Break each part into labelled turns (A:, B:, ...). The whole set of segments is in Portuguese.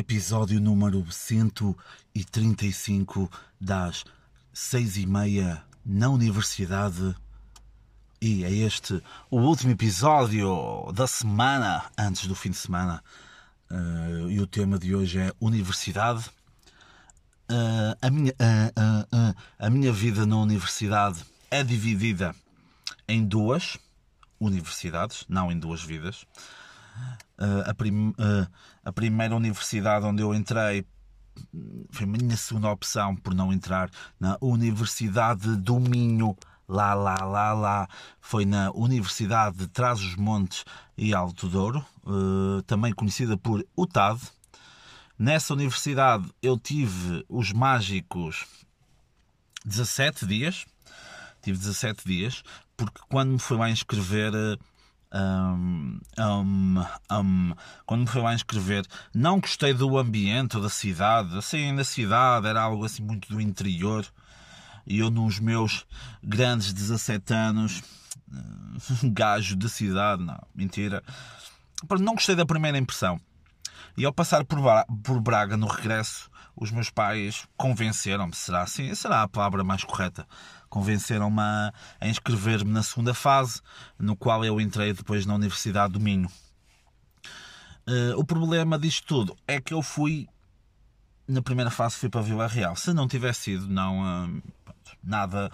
A: episódio número 135 das seis e meia na universidade. E é este o último episódio da semana, antes do fim de semana. Uh, e o tema de hoje é Universidade. Uh, a, minha, uh, a minha vida na universidade é dividida em duas universidades, não em duas vidas. Uh, a, prim, uh, a, primeira universidade onde eu entrei foi a minha segunda opção por não entrar na Universidade do Minho. Lá, lá, lá, lá. Foi na Universidade de Trás-os-Montes e Alto Douro, uh, também conhecida por UTAD. Nessa universidade eu tive os mágicos 17 dias. Tive 17 dias, porque quando me fui lá inscrever um, um, um, quando me fui lá inscrever, não gostei do ambiente da cidade. Assim, na cidade era algo assim muito do interior. E eu, nos meus grandes 17 anos, gajo de cidade, não, mentira. Não gostei da primeira impressão. E ao passar por, por Braga no regresso, os meus pais convenceram-me, será assim? Será a palavra mais correta? Convenceram-me a, a inscrever-me na segunda fase, no qual eu entrei depois na Universidade do Minho. Uh, o problema disto tudo é que eu fui na primeira fase fui para Vila Real. Se não tivesse sido, não uh, nada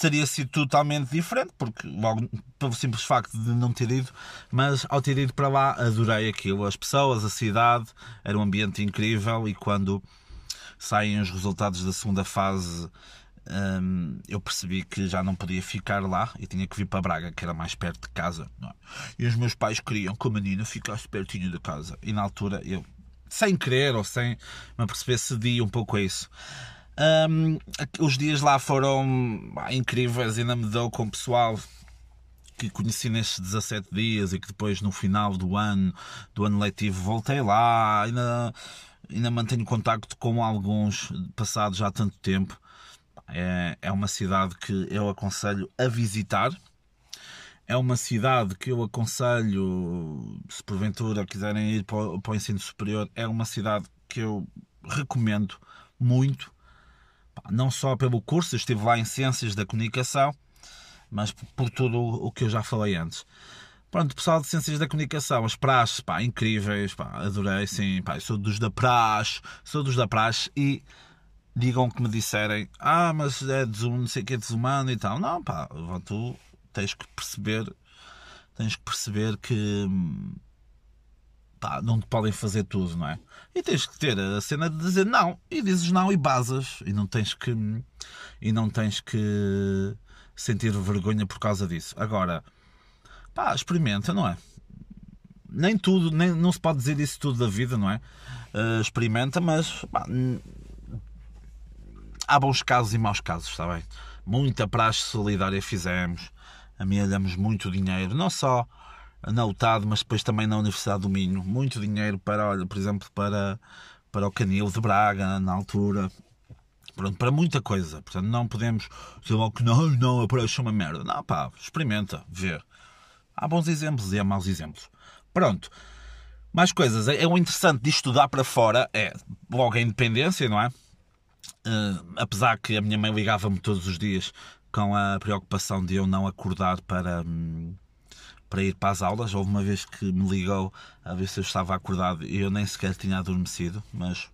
A: teria sido totalmente diferente, porque logo pelo simples facto de não ter ido, mas ao ter ido para lá adorei aquilo, as pessoas, a cidade, era um ambiente incrível e quando saem os resultados da segunda fase um, eu percebi que já não podia ficar lá e tinha que vir para Braga, que era mais perto de casa. É? E os meus pais queriam que a menina ficasse pertinho da casa. E na altura eu, sem querer ou sem me perceber, cedi um pouco a isso. Um, os dias lá foram ah, incríveis, ainda me deu com o pessoal que conheci nestes 17 dias e que depois no final do ano, do ano letivo, voltei lá, ainda, ainda mantenho contacto com alguns passados já há tanto tempo. É, é uma cidade que eu aconselho a visitar. É uma cidade que eu aconselho, se porventura quiserem ir para o, para o ensino superior, é uma cidade que eu recomendo muito. Não só pelo curso, eu estive lá em Ciências da Comunicação, mas por tudo o que eu já falei antes. Pronto, pessoal de Ciências da Comunicação, as praxes, pá, incríveis, pá, adorei, sim, pá, sou dos da praxe, sou dos da praxe e digam que me disserem, ah, mas é desum, não sei o que é desumano e tal. Não, pá, tu tens que perceber, tens que perceber que pá, não te podem fazer tudo, não é? E tens que ter a cena de dizer não, e dizes não e basas, e não tens que e não tens que sentir vergonha por causa disso. Agora, pá, experimenta, não é? Nem tudo, nem, não se pode dizer isso tudo da vida, não é? Uh, experimenta, mas pá, há bons casos e maus casos, está bem? Muita praxe solidária fizemos, amealhamos muito dinheiro, não só na UTAD, mas depois também na Universidade do Minho. Muito dinheiro para, olha, por exemplo, para, para o Canil de Braga, na altura. Pronto, para muita coisa. Portanto, não podemos dizer logo que não, não, a praxe é uma merda. Não, pá, experimenta, vê. Há bons exemplos e há maus exemplos. Pronto. Mais coisas. É, é o interessante de estudar para fora é logo a independência, não é? Uh, apesar que a minha mãe ligava-me todos os dias com a preocupação de eu não acordar para, um, para ir para as aulas. Houve uma vez que me ligou a ver se eu estava acordado e eu nem sequer tinha adormecido, mas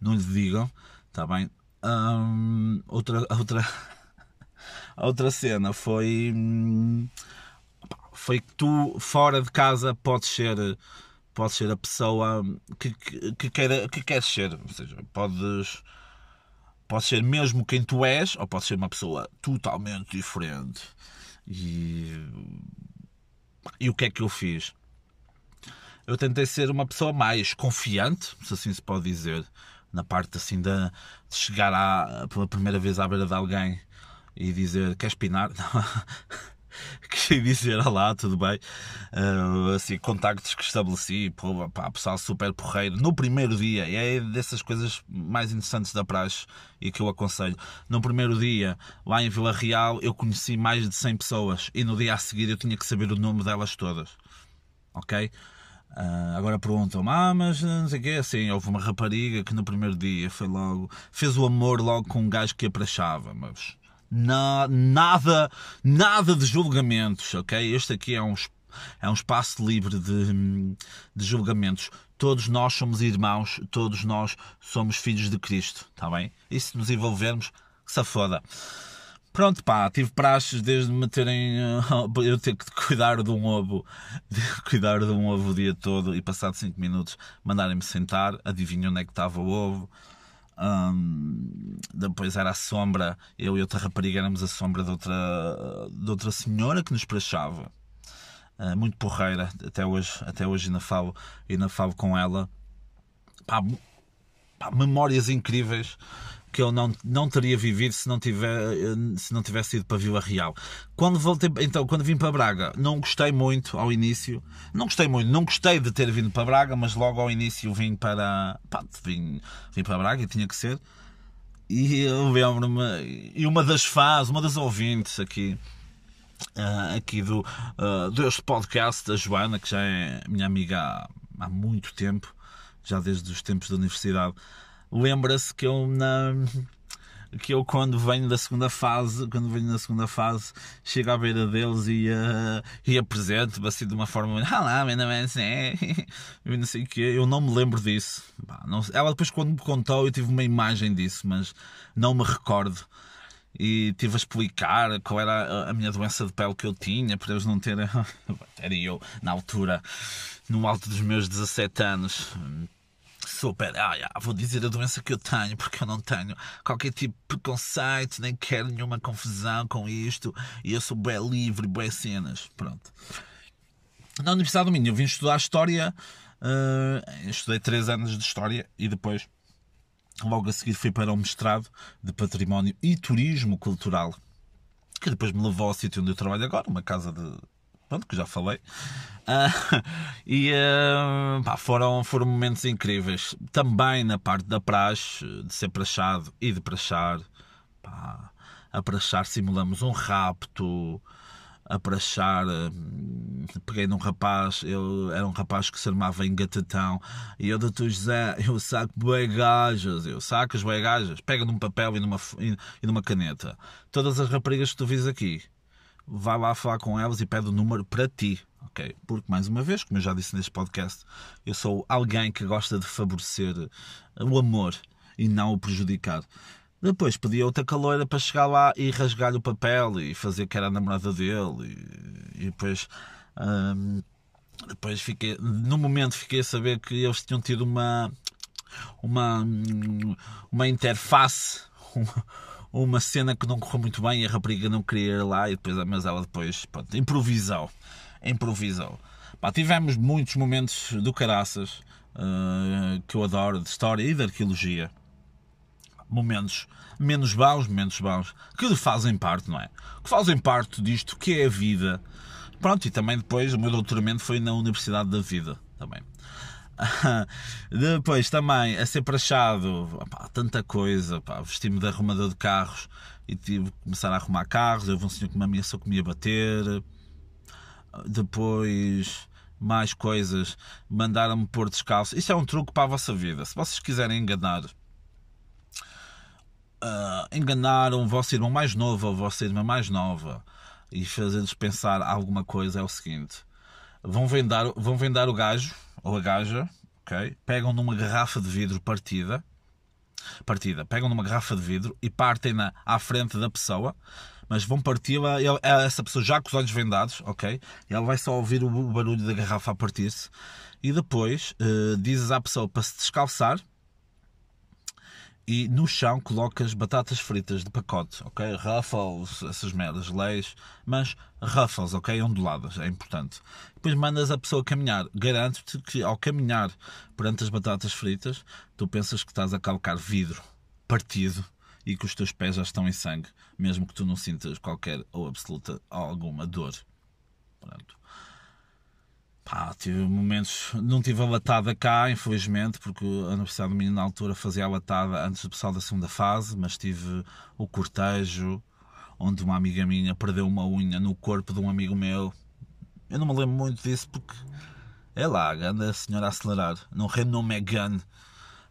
A: não lhe digam, está bem? Um, outra, outra, outra cena foi, hum, foi que tu, fora de casa, podes ser podes ser a pessoa que, que, que, queira, que queres ser. Ou seja, podes Podes ser mesmo quem tu és, ou podes ser uma pessoa totalmente diferente. E, e o que é que eu fiz? Eu tentei ser uma pessoa mais confiante, se assim se pode dizer, na parte assim de, de chegar à, pela primeira vez à beira de alguém e dizer queres pinar? queria dizer olá, tudo bem? Uh, assim, contactos que estabeleci, pô, pá, pessoal super porreiro, no primeiro dia, é dessas coisas mais interessantes da praxe e que eu aconselho. No primeiro dia, lá em Vila Real, eu conheci mais de 100 pessoas e no dia a seguir eu tinha que saber o nome delas todas, ok? Uh, agora perguntam-me, ah, mas não sei o quê. Assim, houve uma rapariga que no primeiro dia foi logo, fez o amor logo com um gajo que a prachava, mas na, nada, nada de julgamentos, ok? Este aqui é um, é um espaço livre de, de julgamentos. Todos nós somos irmãos, todos nós somos filhos de Cristo, está bem? E se nos envolvermos, se foda. Pronto, pá, tive praxes desde me terem. eu ter que cuidar de um ovo, de cuidar de um ovo o dia todo e passado 5 minutos mandarem-me sentar, adivinham onde é que estava o ovo. Um, depois era a sombra, eu e outra rapariga éramos a sombra de outra, de outra senhora que nos prachava. Uh, muito porreira, até hoje, até hoje ainda falo, ainda falo com ela. Pá, pá, memórias incríveis que eu não, não teria vivido se não, tiver, se não tivesse ido para Vila Real. Quando voltei, então, quando vim para Braga, não gostei muito ao início. Não gostei muito, não gostei de ter vindo para Braga, mas logo ao início vim para. Pá, vim, vim para Braga e tinha que ser. E eu lembro-me, e uma das fãs, uma das ouvintes aqui, uh, aqui do, uh, deste podcast, a Joana, que já é minha amiga há, há muito tempo, já desde os tempos da universidade, lembra-se que eu na que eu quando venho da segunda fase, quando venho da segunda fase, chego à beira deles e, uh, e apresento-me assim de uma forma ah lá, assim, não sei eu não me lembro disso. Ela depois quando me contou eu tive uma imagem disso, mas não me recordo. E tive a explicar qual era a minha doença de pele que eu tinha, para eles não terem. Era eu, na altura, no alto dos meus 17 anos super, ah, yeah, vou dizer a doença que eu tenho, porque eu não tenho qualquer tipo de preconceito, nem quero nenhuma confusão com isto, e eu sou bem livre, bem cenas. Pronto. Na Universidade do Minho eu vim estudar História, uh, estudei 3 anos de História e depois, logo a seguir, fui para um mestrado de Património e Turismo Cultural, que depois me levou ao sítio onde eu trabalho agora, uma casa de pronto, que já falei. Uh, e uh, pá, foram, foram momentos incríveis. Também na parte da praxe, de ser prachado e de prachar. Pá, a prachar simulamos um rapto. A prachar, uh, peguei num rapaz, eu era um rapaz que se armava em gatatão, e eu, doutor José, eu saco bem gajas, eu saco as bem gajas, pega num papel e numa, e numa caneta. Todas as raparigas que tu vis aqui, vai lá falar com elas e pede o número para ti. ok? Porque, mais uma vez, como eu já disse neste podcast, eu sou alguém que gosta de favorecer o amor e não o prejudicar. Depois pedi outra caloira para chegar lá e rasgar-lhe o papel e fazer que era a namorada dele. E, e depois, hum, depois fiquei, no momento fiquei a saber que eles tinham tido uma, uma, uma interface, uma, uma cena que não correu muito bem e a rapariga não queria ir lá, e depois, mas ela depois pronto, improvisou. Improvisou. Pá, tivemos muitos momentos do caraças uh, que eu adoro, de história e de arqueologia. Momentos menos bons, menos bons, que fazem parte, não é? Que fazem parte disto que é a vida. Pronto, e também depois o meu doutoramento foi na Universidade da Vida, também. Depois também a ser prachado, tanta coisa, vesti-me de arrumador de carros e tive que começar a arrumar carros. Houve um senhor que me ameaçou que me ia bater. Depois mais coisas, mandaram-me pôr descalço. Isto é um truque para a vossa vida. Se vocês quiserem enganar, uh, enganar um vosso irmão mais novo ou a vossa irmã mais nova e fazer-lhes pensar alguma coisa, é o seguinte: vão vendar, vão vendar o gajo ou a gaja, ok? Pegam numa garrafa de vidro partida, partida, pegam numa garrafa de vidro e partem-na à frente da pessoa, mas vão parti-la, essa pessoa já com os olhos vendados, ok? Ela vai só ouvir o barulho da garrafa a partir-se e depois uh, dizes à pessoa para se descalçar e no chão colocas batatas fritas de pacote, ok? Ruffles, essas merdas, leis, mas Ruffles, ok? Onduladas, é importante. Depois mandas a pessoa caminhar. Garanto-te que ao caminhar perante as batatas fritas, tu pensas que estás a calcar vidro partido e que os teus pés já estão em sangue, mesmo que tu não sintas qualquer ou absoluta alguma dor. Pronto. Pá, tive momentos. Não tive a latada cá, infelizmente, porque a Universidade do Minho na altura fazia a latada antes do pessoal da segunda fase, mas tive o cortejo, onde uma amiga minha perdeu uma unha no corpo de um amigo meu. Eu não me lembro muito disso porque É lá, anda a senhora a acelerar. No Renault Megane.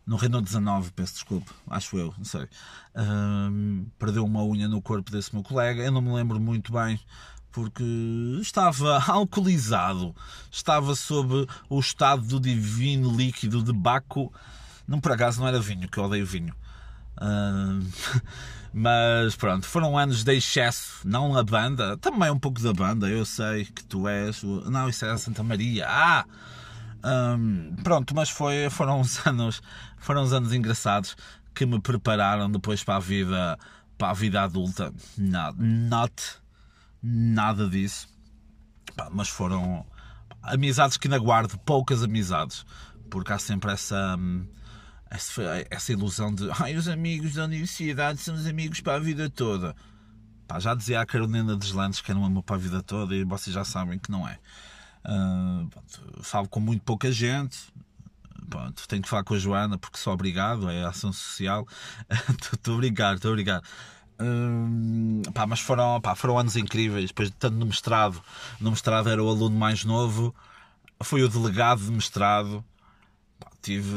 A: No Renault 19, peço desculpa, acho eu, não sei. Um, perdeu uma unha no corpo desse meu colega. Eu não me lembro muito bem porque estava alcoolizado, estava sob o estado do divino líquido de Baco. Não por acaso não era vinho, que eu odeio vinho. Uh, mas pronto, foram anos de excesso, não a banda, também um pouco da banda. Eu sei que tu és. Não, isso é a Santa Maria. Ah! Um, pronto, mas foi, foram uns anos, foram uns anos engraçados que me prepararam depois para a vida, para a vida adulta. Not, not nada disso. mas foram amizades que ainda guardo, poucas amizades, porque há sempre essa essa, essa ilusão de ai, os amigos da universidade são os amigos para a vida toda. Pá, já dizia a Carolina Deslandes que era um amor para a vida toda e vocês já sabem que não é. Uh, falo com muito pouca gente. Pronto, tenho que falar com a Joana porque sou obrigado, é ação social. Estou a brincar, estou a brincar. Uh, pá, mas foram, pá, foram anos incríveis. Depois de tanto no mestrado, no mestrado era o aluno mais novo, foi o delegado de mestrado. Pá, tive,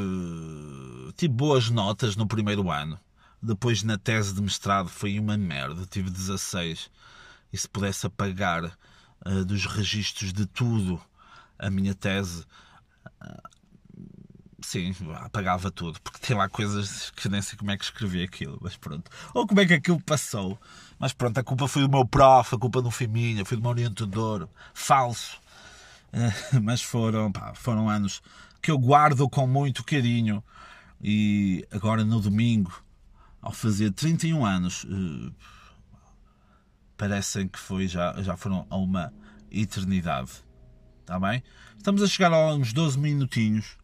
A: tive boas notas no primeiro ano. Depois na tese de mestrado foi uma merda, tive 16. E se pudesse apagar uh, dos registros de tudo a minha tese, uh, sim, apagava tudo, porque tem lá coisas que nem sei como é que escrevi aquilo, mas pronto. Ou como é que aquilo passou. Mas pronto, a culpa foi do meu prof, a culpa não foi minha, foi do meu orientador. Falso. Uh, mas foram, pá, foram anos que eu guardo com muito carinho. E agora no domingo, ao fazer 31 anos, uh, parecem que foi já, já foram a uma eternidade. Está bem? Estamos a chegar a uns 12 minutinhos.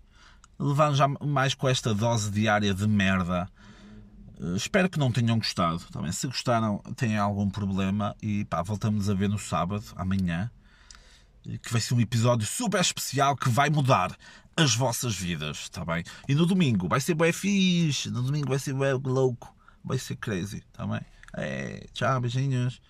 A: Levando já mais com esta dose diária de merda. Uh, espero que não tenham gostado. Também. Se gostaram, têm algum problema. E pá, voltamos a ver no sábado, amanhã. Que vai ser um episódio super especial que vai mudar as vossas vidas, está bem? E no domingo vai ser bem fixe. No domingo vai ser bem louco. Vai ser crazy, está bem? É, tchau, beijinhos.